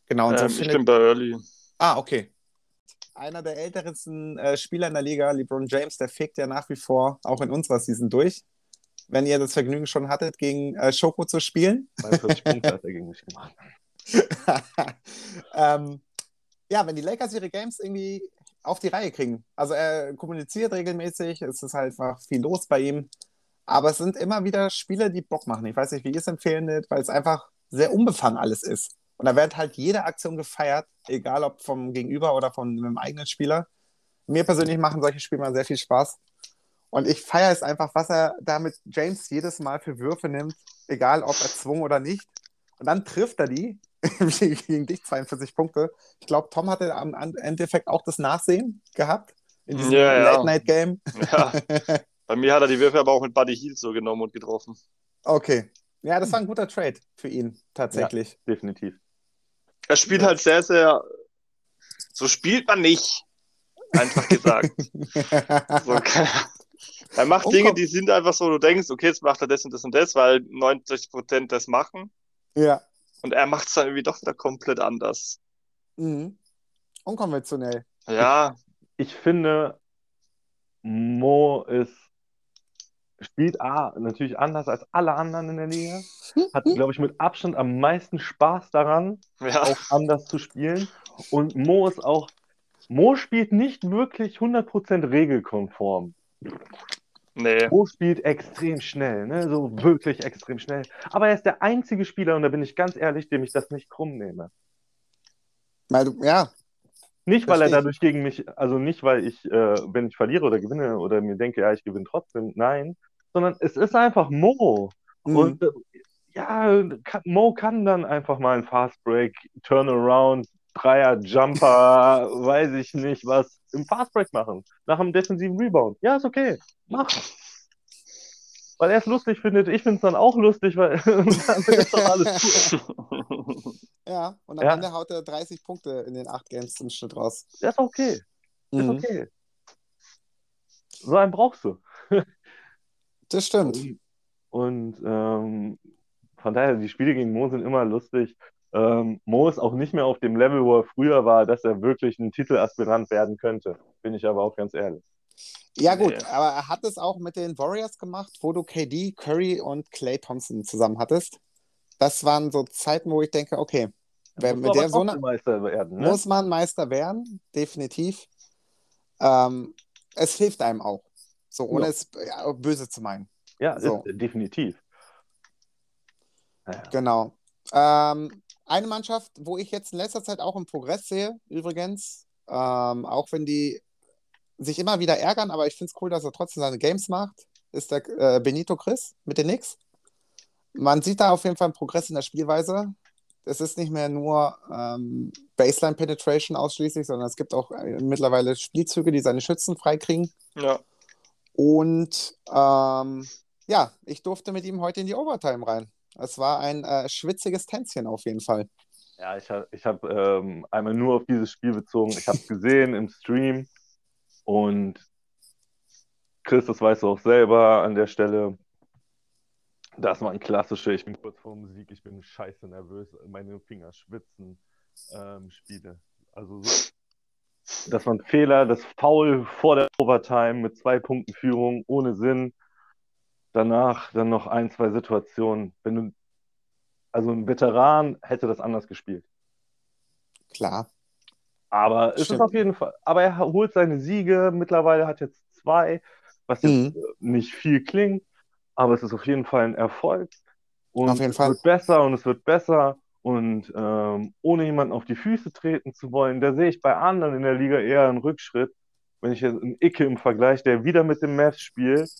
Genau, und so Ähm, ich findet bin bei Early. Ah, okay. Einer der ältesten äh, Spieler in der Liga, LeBron James, der fegt ja nach wie vor auch in unserer Season durch. Wenn ihr das Vergnügen schon hattet, gegen äh, Schoko zu spielen. 42 Punkte hat er gegen mich gemacht. ähm, ja, wenn die Lakers ihre Games irgendwie auf die Reihe kriegen. Also er kommuniziert regelmäßig, es ist halt einfach viel los bei ihm. Aber es sind immer wieder Spiele, die Bock machen. Ich weiß nicht, wie ihr es empfehlen würdet, weil es einfach sehr unbefangen alles ist. Und da wird halt jede Aktion gefeiert, egal ob vom Gegenüber oder von einem eigenen Spieler. Mir persönlich machen solche Spiele mal sehr viel Spaß. Und ich feiere es einfach, was er da mit James jedes Mal für Würfe nimmt, egal ob erzwungen oder nicht. Und dann trifft er die gegen dich 42 Punkte. Ich glaube, Tom hatte am Endeffekt auch das Nachsehen gehabt in diesem ja, ja. Late-Night-Game. Ja. Bei mir hat er die Würfe aber auch mit Buddy Heal so genommen und getroffen. Okay. Ja, das war ein guter Trade für ihn, tatsächlich. Definitiv. Er spielt halt sehr, sehr. So spielt man nicht. Einfach gesagt. so, er macht und Dinge, die sind einfach so, du denkst, okay, jetzt macht er das und das und das, weil 90% das machen. Ja. Und er macht es dann irgendwie doch wieder komplett anders. Mhm. Unkonventionell. Ja. Ich finde, Mo ist spielt A natürlich anders als alle anderen in der Liga. Hat, glaube ich, mit Abstand am meisten Spaß daran, ja. auch anders zu spielen. Und Mo ist auch, Mo spielt nicht wirklich 100% regelkonform. Nee. Mo spielt extrem schnell, ne? so wirklich extrem schnell. Aber er ist der einzige Spieler, und da bin ich ganz ehrlich, dem ich das nicht krumm nehme. Weil du, ja. Nicht, weil er dadurch gegen mich, also nicht, weil ich, äh, wenn ich verliere oder gewinne oder mir denke, ja, ich gewinne trotzdem, nein, sondern es ist einfach Mo. Mhm. Und äh, ja, Mo kann dann einfach mal ein Fast Break, Turnaround, Dreier, Jumper, weiß ich nicht was, im Fast Break machen. Nach einem defensiven Rebound. Ja, ist okay. Mach. Weil er es lustig findet, ich finde es dann auch lustig, weil dann ist doch alles cool. Ja, und am ja. Ende haut er 30 Punkte in den 8 Games im Schnitt raus. Das ist okay. Das mhm. ist okay. So einen brauchst du. Das stimmt. Und, ähm, von daher, die Spiele gegen Mo sind immer lustig. Ähm, Mo ist auch nicht mehr auf dem Level, wo er früher war, dass er wirklich ein Titelaspirant werden könnte. Bin ich aber auch ganz ehrlich. Ja, gut, nee. aber er hat es auch mit den Warriors gemacht, wo du KD, Curry und Clay Thompson zusammen hattest. Das waren so Zeiten, wo ich denke, okay, wer, mit der so Meister werden, ne? muss man Meister werden, definitiv. Ähm, es hilft einem auch. So, ohne ja. es ja, böse zu meinen. Ja, so. ist, definitiv. Ja. Genau. Ähm, eine Mannschaft, wo ich jetzt in letzter Zeit auch im Progress sehe, übrigens, ähm, auch wenn die sich immer wieder ärgern, aber ich finde es cool, dass er trotzdem seine Games macht, ist der äh, Benito Chris mit den Knicks. Man sieht da auf jeden Fall einen Progress in der Spielweise. Es ist nicht mehr nur ähm, Baseline Penetration ausschließlich, sondern es gibt auch äh, mittlerweile Spielzüge, die seine Schützen freikriegen. Ja. Und ähm, ja, ich durfte mit ihm heute in die Overtime rein. Es war ein äh, schwitziges Tänzchen auf jeden Fall. Ja, ich habe ich hab, ähm, einmal nur auf dieses Spiel bezogen. Ich habe es gesehen im Stream und Chris, das weißt du auch selber an der Stelle. Das war ein klassischer, ich bin kurz vor Musik, ich bin scheiße nervös, meine Finger schwitzen, ähm, Spiele. Also so, das war ein Fehler, das Foul vor der Overtime mit zwei Punkten Führung, ohne Sinn. Danach dann noch ein, zwei Situationen. Wenn du, also ein Veteran hätte das anders gespielt. Klar. Aber es ist auf jeden Fall, aber er holt seine Siege, mittlerweile hat jetzt zwei, was jetzt mhm. nicht viel klingt, aber es ist auf jeden Fall ein Erfolg. Und auf jeden Fall. es wird besser und es wird besser. Und ähm, ohne jemanden auf die Füße treten zu wollen, da sehe ich bei anderen in der Liga eher einen Rückschritt. Wenn ich jetzt einen Icke im Vergleich, der wieder mit dem Mavs spielt,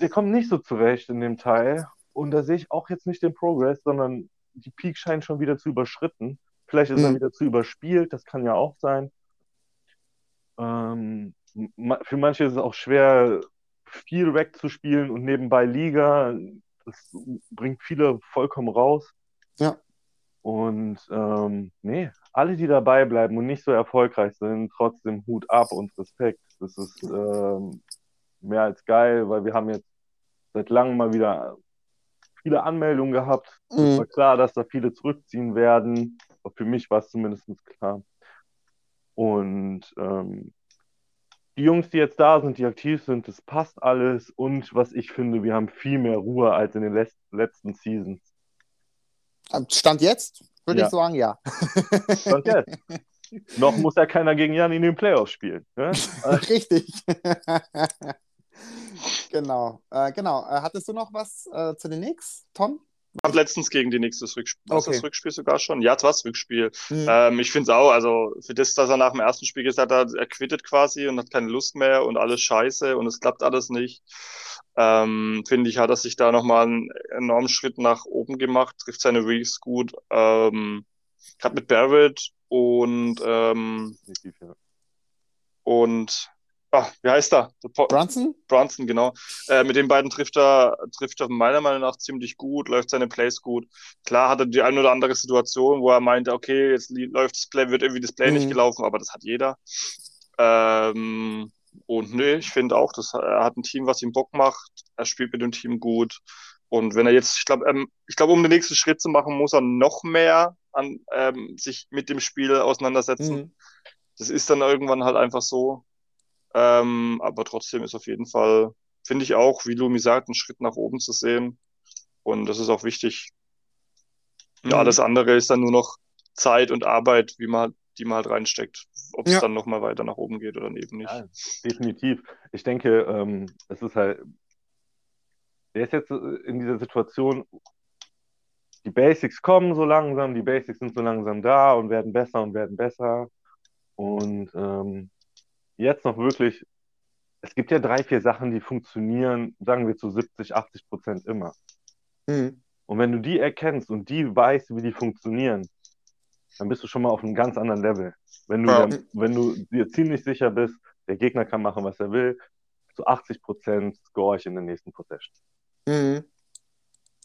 der kommt nicht so zurecht in dem Teil. Und da sehe ich auch jetzt nicht den Progress, sondern die Peak scheint schon wieder zu überschritten. Vielleicht ist mhm. er wieder zu überspielt, das kann ja auch sein. Ähm, für manche ist es auch schwer, viel wegzuspielen und nebenbei Liga das bringt viele vollkommen raus. Ja. Und ähm, nee, alle, die dabei bleiben und nicht so erfolgreich sind, trotzdem Hut ab und Respekt. Das ist ähm, mehr als geil, weil wir haben jetzt seit langem mal wieder viele Anmeldungen gehabt. Mhm. Es war klar, dass da viele zurückziehen werden. Für mich war es zumindest klar. Und ähm, die Jungs, die jetzt da sind, die aktiv sind, das passt alles. Und was ich finde, wir haben viel mehr Ruhe als in den letzten Seasons. Stand jetzt? Würde ja. ich sagen, ja. Stand jetzt. Noch muss ja keiner gegen Jan in den Playoffs spielen. Ne? Richtig. genau. Äh, genau. Äh, hattest du noch was äh, zu den Knicks, Tom? Hab letztens gegen die nächste Rückspiel. Okay. das Rückspiel sogar schon? Ja, es war das Rückspiel. Mhm. Ähm, ich finde es auch, also für das, dass er nach dem ersten Spiel gesagt hat, er quittet quasi und hat keine Lust mehr und alles scheiße und es klappt alles nicht. Ähm, finde ich, hat er sich da nochmal einen enormen Schritt nach oben gemacht, trifft seine Reefs gut. Ähm, Gerade mit Barrett und ähm, und ah, wie heißt er? Brunson? Brunson, genau. Äh, mit den beiden trifft er, trifft er meiner Meinung nach ziemlich gut, läuft seine Plays gut. Klar hat er die eine oder andere Situation, wo er meinte, okay, jetzt läuft das Play, wird irgendwie das Play mhm. nicht gelaufen, aber das hat jeder. Ähm, und nee, ich finde auch, dass er hat ein Team, was ihm Bock macht. Er spielt mit dem Team gut. Und wenn er jetzt, ich glaube, ähm, ich glaube, um den nächsten Schritt zu machen, muss er noch mehr an, ähm, sich mit dem Spiel auseinandersetzen. Mhm. Das ist dann irgendwann halt einfach so. Ähm, aber trotzdem ist auf jeden Fall, finde ich auch, wie Lumi sagt, ein Schritt nach oben zu sehen. Und das ist auch wichtig. Mhm. Ja, alles andere ist dann nur noch Zeit und Arbeit, wie man, die man halt reinsteckt. Ob es ja. dann nochmal weiter nach oben geht oder eben nicht. Ja, definitiv. Ich denke, ähm, es ist halt, der ist jetzt in dieser Situation, die Basics kommen so langsam, die Basics sind so langsam da und werden besser und werden besser. Und ähm, jetzt noch wirklich, es gibt ja drei, vier Sachen, die funktionieren, sagen wir zu 70, 80 Prozent immer. Mhm. Und wenn du die erkennst und die weißt, wie die funktionieren, dann bist du schon mal auf einem ganz anderen Level. Wenn du, dann, wenn du dir ziemlich sicher bist, der Gegner kann machen, was er will, zu 80 Prozent score ich in der nächsten Possession. Mhm.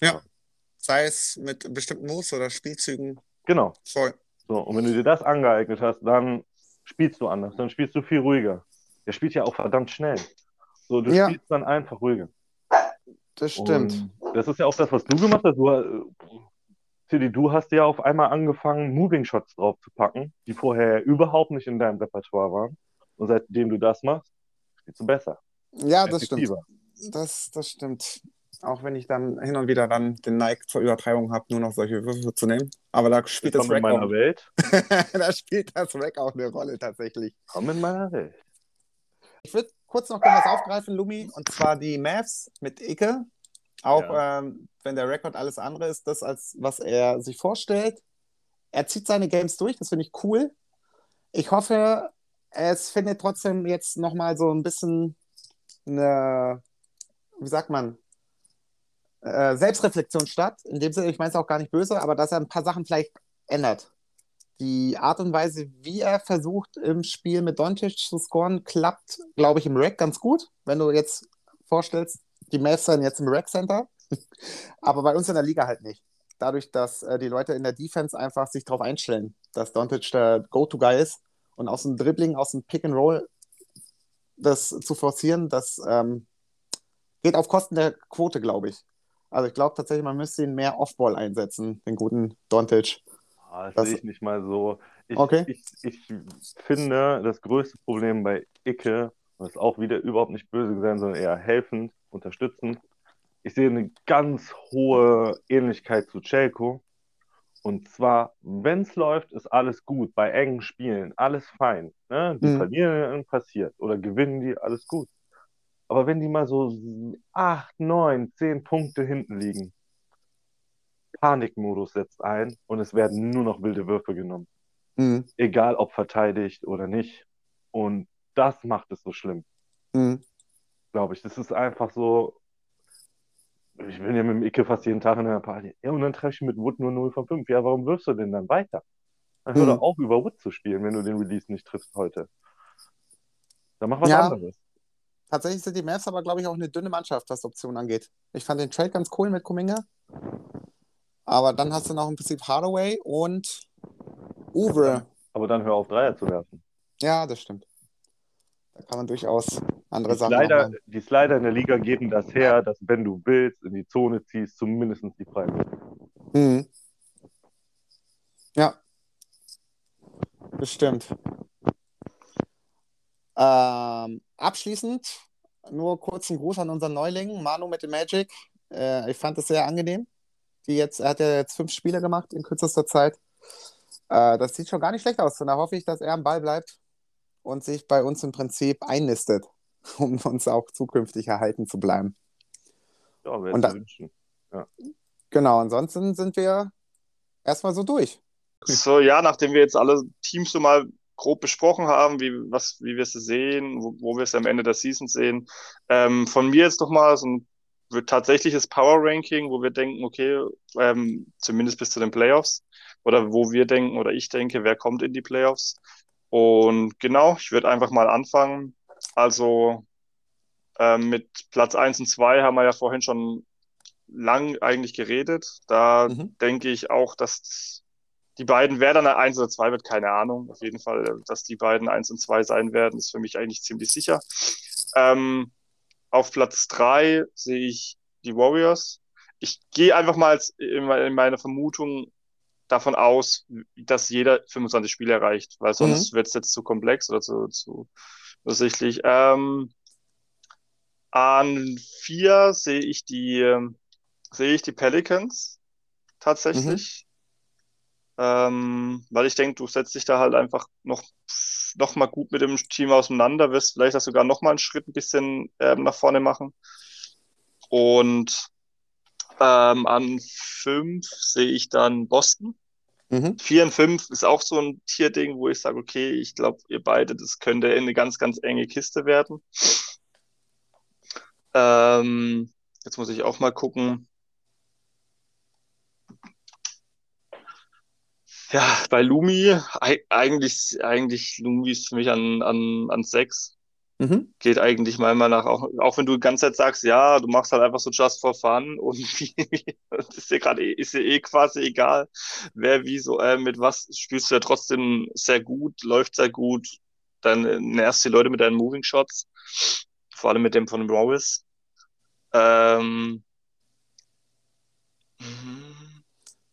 Ja. Sei es mit bestimmten Moves oder Spielzügen. Genau. Voll. So, und wenn du dir das angeeignet hast, dann spielst du anders, dann spielst du viel ruhiger. Der spielt ja auch verdammt schnell. So, du ja. spielst dann einfach ruhiger. Das stimmt. Und das ist ja auch das, was du gemacht hast. Du, Tilly, du hast ja auf einmal angefangen, Moving Shots drauf zu packen, die vorher überhaupt nicht in deinem Repertoire waren. Und seitdem du das machst, spielst du besser. Ja, das stimmt. Das, das stimmt. Auch wenn ich dann hin und wieder dann den Nike zur Übertreibung habe, nur noch solche Würfel zu nehmen. Aber da spielt das Rack in meiner auch. Welt. da spielt das Rack auch eine Rolle tatsächlich. Komm in meiner Welt. Ich würde kurz noch was aufgreifen, Lumi, und zwar die Mavs mit Icke. Auch ja. ähm, wenn der Rekord alles andere ist, das als was er sich vorstellt. Er zieht seine Games durch, das finde ich cool. Ich hoffe, es findet trotzdem jetzt nochmal so ein bisschen eine, wie sagt man, äh, Selbstreflexion statt. In dem Sinne, ich meine es auch gar nicht böse, aber dass er ein paar Sachen vielleicht ändert. Die Art und Weise, wie er versucht, im Spiel mit Doncic zu scoren, klappt, glaube ich, im Rack ganz gut. Wenn du jetzt vorstellst, die Mavs sind jetzt im Rack Center, aber bei uns in der Liga halt nicht. Dadurch, dass äh, die Leute in der Defense einfach sich darauf einstellen, dass Doncic der Go-To-Guy ist und aus dem Dribbling, aus dem Pick and Roll das zu forcieren, das ähm, geht auf Kosten der Quote, glaube ich. Also ich glaube tatsächlich, man müsste ihn mehr Offball einsetzen, den guten Dontage. Ah, das, das sehe ich nicht mal so. Ich, okay. ich, ich finde, das größte Problem bei Icke, und das ist auch wieder überhaupt nicht böse sein, sondern eher helfend, unterstützend. Ich sehe eine ganz hohe Ähnlichkeit zu Chelko. Und zwar, wenn es läuft, ist alles gut. Bei engen Spielen, alles fein. Ne? Die mhm. verlieren, passiert. Oder gewinnen die, alles gut. Aber wenn die mal so acht, neun, zehn Punkte hinten liegen, Panikmodus setzt ein und es werden nur noch wilde Würfe genommen. Mhm. Egal ob verteidigt oder nicht. Und das macht es so schlimm. Mhm. Glaube ich. Das ist einfach so. Ich bin ja mit dem Icke fast jeden Tag in einer Party. Ja, und dann treffe ich mit Wood nur 0 von 5. Ja, warum wirfst du denn dann weiter? Dann hör mhm. doch auf, über Wood zu spielen, wenn du den Release nicht triffst heute. Dann mach was ja. anderes. Tatsächlich sind die Mavs aber, glaube ich, auch eine dünne Mannschaft, was Optionen angeht. Ich fand den Trade ganz cool mit Kuminga. Aber dann hast du noch im Prinzip Hardaway und Uwe. Aber dann hör auf, Dreier zu werfen. Ja, das stimmt. Da kann man durchaus andere die Sachen Slider, machen. Die Slider in der Liga geben das her, dass wenn du willst, in die Zone ziehst, zumindest die freien mhm. Ja. Bestimmt. Ähm, abschließend nur kurz einen Gruß an unseren Neuling, Manu mit dem Magic. Äh, ich fand es sehr angenehm. Die jetzt, er hat ja jetzt fünf Spiele gemacht in kürzester Zeit. Äh, das sieht schon gar nicht schlecht aus. Und da hoffe ich, dass er am Ball bleibt und sich bei uns im Prinzip einnistet, um uns auch zukünftig erhalten zu bleiben. Ja, wäre zu wünschen. Ja. Genau, ansonsten sind wir erstmal so durch. So, ja, nachdem wir jetzt alle Teams so mal grob besprochen haben, wie, was, wie wir sie sehen, wo, wo wir es am Ende der Season sehen. Ähm, von mir jetzt nochmal so ein tatsächliches Power Ranking, wo wir denken, okay, ähm, zumindest bis zu den Playoffs, oder wo wir denken, oder ich denke, wer kommt in die Playoffs. Und genau, ich würde einfach mal anfangen. Also ähm, mit Platz 1 und 2 haben wir ja vorhin schon lang eigentlich geredet. Da mhm. denke ich auch, dass die beiden, wer dann 1 oder 2 wird, keine Ahnung. Auf jeden Fall, dass die beiden 1 und 2 sein werden, ist für mich eigentlich ziemlich sicher. Ähm, auf Platz 3 sehe ich die Warriors. Ich gehe einfach mal in meiner Vermutung davon aus, dass jeder 25 Spiele erreicht, weil sonst mhm. wird es jetzt zu komplex oder zu, zu übersichtlich. Ähm, an 4 sehe ich die sehe ich die Pelicans tatsächlich. Ähm, weil ich denke, du setzt dich da halt einfach noch, noch mal gut mit dem Team auseinander, wirst vielleicht das sogar noch mal einen Schritt ein bisschen ähm, nach vorne machen. Und ähm, an fünf sehe ich dann Boston. Mhm. Vier und fünf ist auch so ein Tierding, wo ich sage, okay, ich glaube, ihr beide, das könnte eine ganz, ganz enge Kiste werden. Ähm, jetzt muss ich auch mal gucken. Ja, bei Lumi, eigentlich, eigentlich Lumi ist für mich an, an, an sechs. Mhm. Geht eigentlich meiner nach, auch, auch wenn du die ganze Zeit sagst, ja, du machst halt einfach so just for fun und ist dir gerade ist dir eh quasi egal, wer wie so, äh, mit was spielst du ja trotzdem sehr gut, läuft sehr gut, dann nervst die Leute mit deinen Moving Shots, vor allem mit dem von Morris. Ähm, mhm.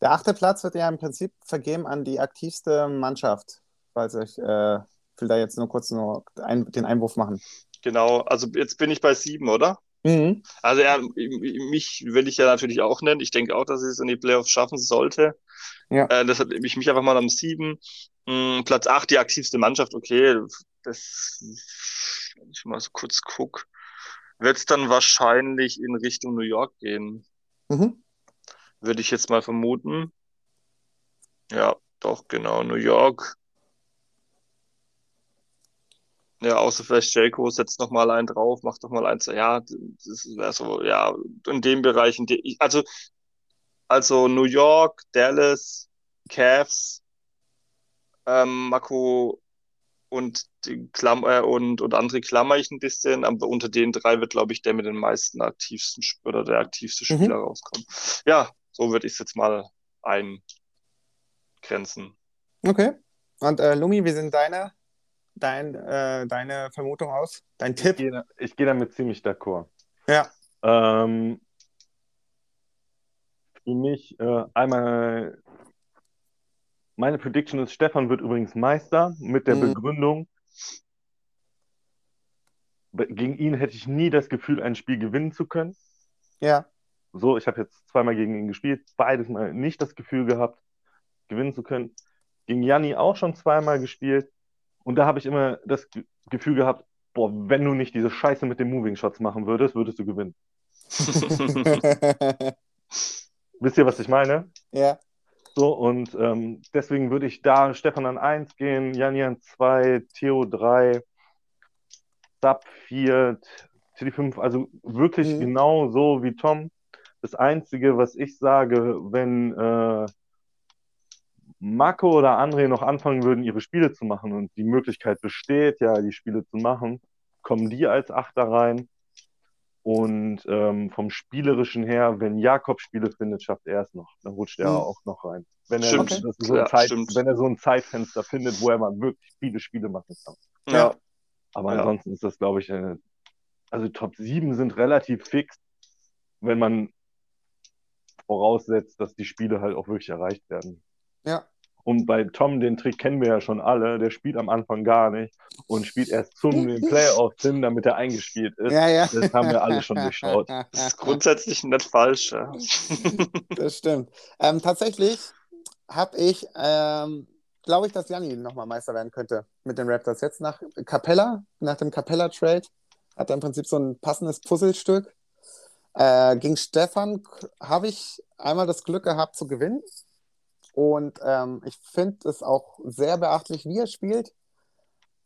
Der achte Platz wird ja im Prinzip vergeben an die aktivste Mannschaft, falls ich äh, will da jetzt nur kurz nur ein, den Einwurf machen. Genau, also jetzt bin ich bei sieben, oder? Mhm. Also ja, mich will ich ja natürlich auch nennen. Ich denke auch, dass ich es in die Playoffs schaffen sollte. Ja. Äh, deshalb ich mich einfach mal am sieben. Hm, Platz acht, die aktivste Mannschaft, okay. Das, wenn ich mal so kurz gucke, wird es dann wahrscheinlich in Richtung New York gehen. Mhm würde ich jetzt mal vermuten. Ja, doch, genau, New York. Ja, außer vielleicht Jelko setzt noch mal einen drauf, macht doch mal eins. Ja, das wäre so, ja, in dem Bereich, in dem, also, also New York, Dallas, Cavs, ähm, Mako und die Klam äh, und, und andere klammer ich ein bisschen, aber unter den drei wird, glaube ich, der mit den meisten aktivsten oder der aktivste mhm. Spieler mhm. rauskommen. Ja, so würde ich es jetzt mal eingrenzen. Okay. Und äh, Lumi, wie sind deine, dein, äh, deine Vermutung aus? Dein Tipp? Ich gehe, ich gehe damit ziemlich d'accord. Ja. Ähm, für mich äh, einmal meine Prediction ist, Stefan wird übrigens Meister mit der mhm. Begründung, gegen ihn hätte ich nie das Gefühl, ein Spiel gewinnen zu können. Ja. So, ich habe jetzt zweimal gegen ihn gespielt, beides mal nicht das Gefühl gehabt, gewinnen zu können. Gegen Janni auch schon zweimal gespielt. Und da habe ich immer das Gefühl gehabt, boah, wenn du nicht diese Scheiße mit den Moving Shots machen würdest, würdest du gewinnen. Wisst ihr, was ich meine? Ja. So, und ähm, deswegen würde ich da Stefan an 1 gehen, Janni an 2, Theo 3, Sub 4, Tilly 5, also wirklich mhm. genau so wie Tom. Das Einzige, was ich sage, wenn äh, Marco oder André noch anfangen würden, ihre Spiele zu machen und die Möglichkeit besteht, ja, die Spiele zu machen, kommen die als Achter rein. Und ähm, vom Spielerischen her, wenn Jakob Spiele findet, schafft er es noch. Dann rutscht er mhm. auch noch rein. Wenn er, okay. so ja, Zeit, wenn er so ein Zeitfenster findet, wo er mal wirklich viele Spiele machen kann. Ja. Aber ja. ansonsten ist das, glaube ich, eine, also Top 7 sind relativ fix, wenn man voraussetzt, dass die Spiele halt auch wirklich erreicht werden. Ja. Und bei Tom, den Trick kennen wir ja schon alle, der spielt am Anfang gar nicht und spielt erst zum den Playoffs hin, damit er eingespielt ist. Ja, ja. Das haben wir alle schon durchschaut. Das ist grundsätzlich nicht falsch. Ja. Das stimmt. Ähm, tatsächlich habe ich, ähm, glaube ich, dass Janni nochmal Meister werden könnte mit den Raptors. Jetzt nach Capella, nach dem Capella-Trade, hat er im Prinzip so ein passendes Puzzlestück. Äh, gegen Stefan habe ich einmal das Glück gehabt zu gewinnen. Und ähm, ich finde es auch sehr beachtlich, wie er spielt.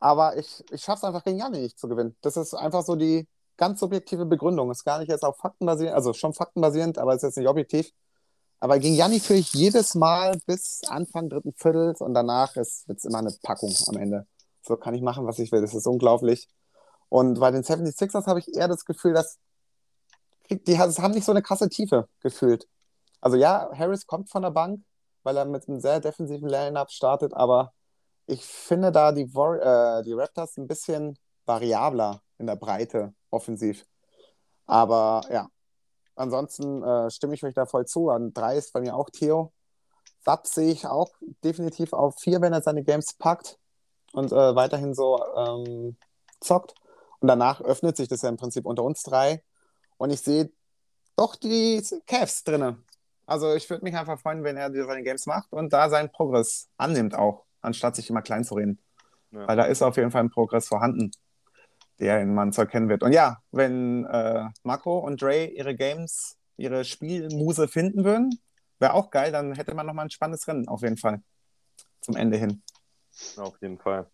Aber ich, ich schaffe es einfach gegen Janni nicht zu gewinnen. Das ist einfach so die ganz subjektive Begründung. Ist gar nicht jetzt auf Fakten basierend, also schon faktenbasierend, aber ist jetzt nicht objektiv. Aber gegen Janni führe ich jedes Mal bis Anfang dritten Viertels und danach wird es immer eine Packung am Ende. So kann ich machen, was ich will. Das ist unglaublich. Und bei den 76ers habe ich eher das Gefühl, dass die haben nicht so eine krasse Tiefe gefühlt. Also ja, Harris kommt von der Bank, weil er mit einem sehr defensiven Line-Up startet, aber ich finde da die, äh, die Raptors ein bisschen variabler in der Breite offensiv. Aber ja, ansonsten äh, stimme ich euch da voll zu. An drei ist bei mir auch Theo. Sab sehe ich auch definitiv auf vier, wenn er seine Games packt und äh, weiterhin so ähm, zockt. Und danach öffnet sich das ja im Prinzip unter uns drei. Und ich sehe doch die Cavs drinne. Also ich würde mich einfach freuen, wenn er seine Games macht und da seinen Progress annimmt auch, anstatt sich immer klein zu reden. Ja. Weil da ist auf jeden Fall ein Progress vorhanden, der man zu erkennen wird. Und ja, wenn äh, Marco und Dre ihre Games, ihre Spielmuse finden würden, wäre auch geil, dann hätte man nochmal ein spannendes Rennen auf jeden Fall zum Ende hin. Auf jeden Fall.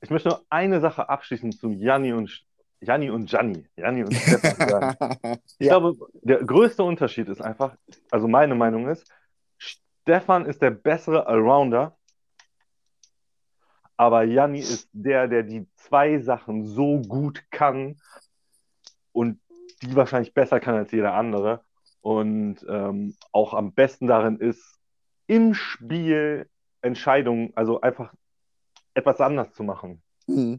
Ich möchte nur eine Sache abschließen zu Janni und Janni und Gianni. Janni und Stefan. ich ja. glaube, der größte Unterschied ist einfach, also meine Meinung ist, Stefan ist der bessere Allrounder, aber Janni ist der, der die zwei Sachen so gut kann und die wahrscheinlich besser kann als jeder andere und ähm, auch am besten darin ist, im Spiel Entscheidungen, also einfach etwas anders zu machen. Mhm.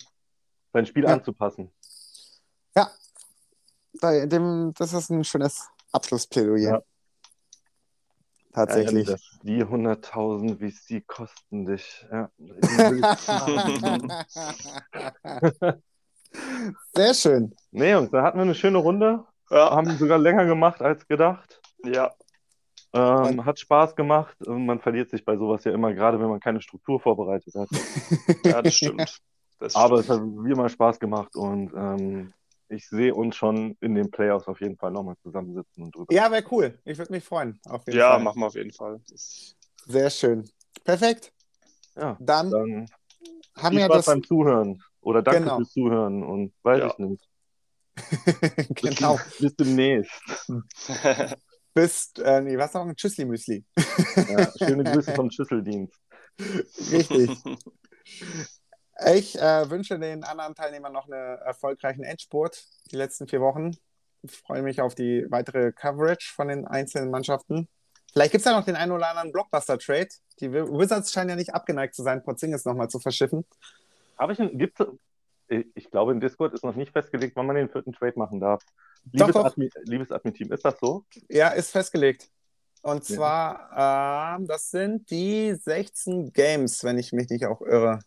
Sein Spiel ja. anzupassen. Ja, dem, das ist ein schönes Abschlussplädoyer. Ja. Tatsächlich. Ja, die 100.000 VC kosten dich. Ja. Sehr schön. Nee, Jungs, da hatten wir eine schöne Runde. Ja. Haben sogar länger gemacht als gedacht. Ja. Ähm, hat Spaß gemacht. Man verliert sich bei sowas ja immer, gerade wenn man keine Struktur vorbereitet hat. ja, das stimmt. Das Aber es hat wie immer Spaß gemacht und ähm, ich sehe uns schon in den Playoffs auf jeden Fall nochmal zusammensitzen und drüber. Ja, wäre cool. Ich würde mich freuen. ja, Fall. machen wir auf jeden Fall. Sehr schön. Perfekt. Ja, dann, dann haben wir das beim Zuhören oder danke genau. fürs Zuhören und weiß ja. ich nicht. genau. Bis, bis demnächst. Bis, äh, nee, was noch? Ein Tschüssli-Müsli. ja, schöne Grüße vom Schüsseldienst. Richtig. Ich äh, wünsche den anderen Teilnehmern noch einen erfolgreichen Endspurt die letzten vier Wochen. Ich freue mich auf die weitere Coverage von den einzelnen Mannschaften. Vielleicht gibt es ja noch den einen oder anderen Blockbuster-Trade. Die Wizards scheinen ja nicht abgeneigt zu sein, Porzingis nochmal zu verschiffen. Aber ich, gibt's, ich glaube, in Discord ist noch nicht festgelegt, wann man den vierten Trade machen darf. Liebes, doch, doch. Admin, liebes Admin-Team, ist das so? Ja, ist festgelegt. Und zwar, ja. äh, das sind die 16 Games, wenn ich mich nicht auch irre.